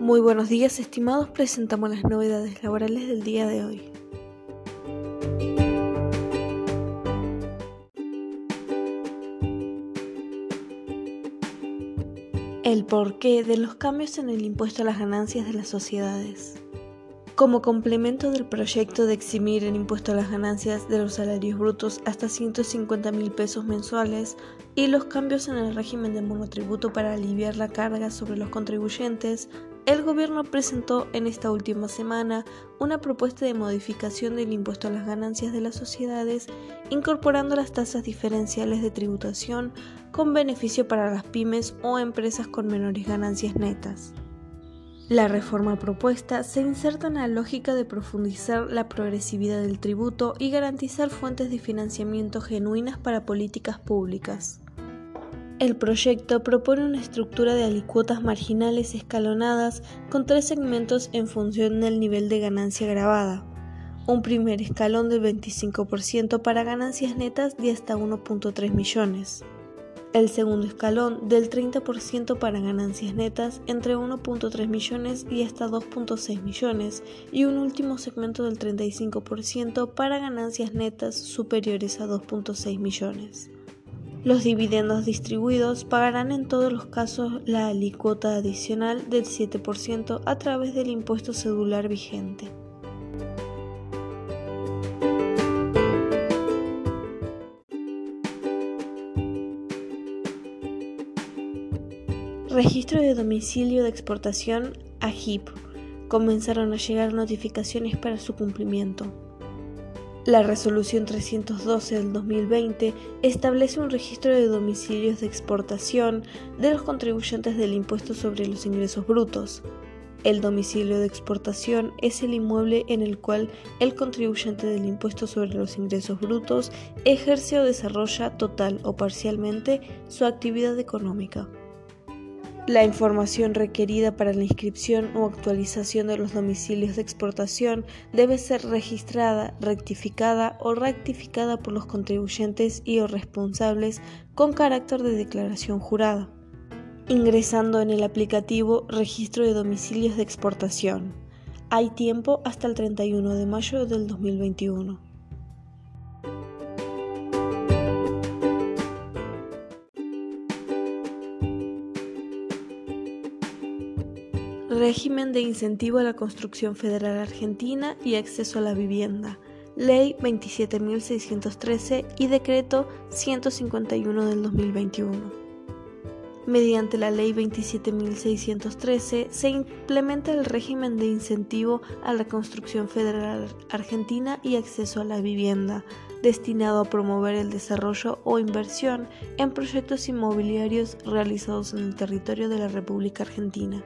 Muy buenos días estimados, presentamos las novedades laborales del día de hoy. El porqué de los cambios en el impuesto a las ganancias de las sociedades. Como complemento del proyecto de eximir el impuesto a las ganancias de los salarios brutos hasta 150 mil pesos mensuales y los cambios en el régimen de monotributo para aliviar la carga sobre los contribuyentes, el gobierno presentó en esta última semana una propuesta de modificación del impuesto a las ganancias de las sociedades, incorporando las tasas diferenciales de tributación con beneficio para las pymes o empresas con menores ganancias netas. La reforma propuesta se inserta en la lógica de profundizar la progresividad del tributo y garantizar fuentes de financiamiento genuinas para políticas públicas. El proyecto propone una estructura de alicuotas marginales escalonadas con tres segmentos en función del nivel de ganancia grabada. Un primer escalón del 25% para ganancias netas de hasta 1.3 millones el segundo escalón del 30% para ganancias netas entre 1.3 millones y hasta 2.6 millones y un último segmento del 35% para ganancias netas superiores a 2.6 millones. Los dividendos distribuidos pagarán en todos los casos la alícuota adicional del 7% a través del impuesto cedular vigente. Registro de domicilio de exportación a. Comenzaron a llegar notificaciones para su cumplimiento. La resolución 312 del 2020 establece un registro de domicilios de exportación de los contribuyentes del impuesto sobre los ingresos brutos. El domicilio de exportación es el inmueble en el cual el contribuyente del impuesto sobre los ingresos brutos ejerce o desarrolla total o parcialmente su actividad económica. La información requerida para la inscripción o actualización de los domicilios de exportación debe ser registrada, rectificada o rectificada por los contribuyentes y o responsables con carácter de declaración jurada, ingresando en el aplicativo Registro de Domicilios de Exportación. Hay tiempo hasta el 31 de mayo del 2021. Régimen de incentivo a la construcción federal argentina y acceso a la vivienda. Ley 27.613 y Decreto 151 del 2021. Mediante la Ley 27.613 se implementa el régimen de incentivo a la construcción federal argentina y acceso a la vivienda, destinado a promover el desarrollo o inversión en proyectos inmobiliarios realizados en el territorio de la República Argentina.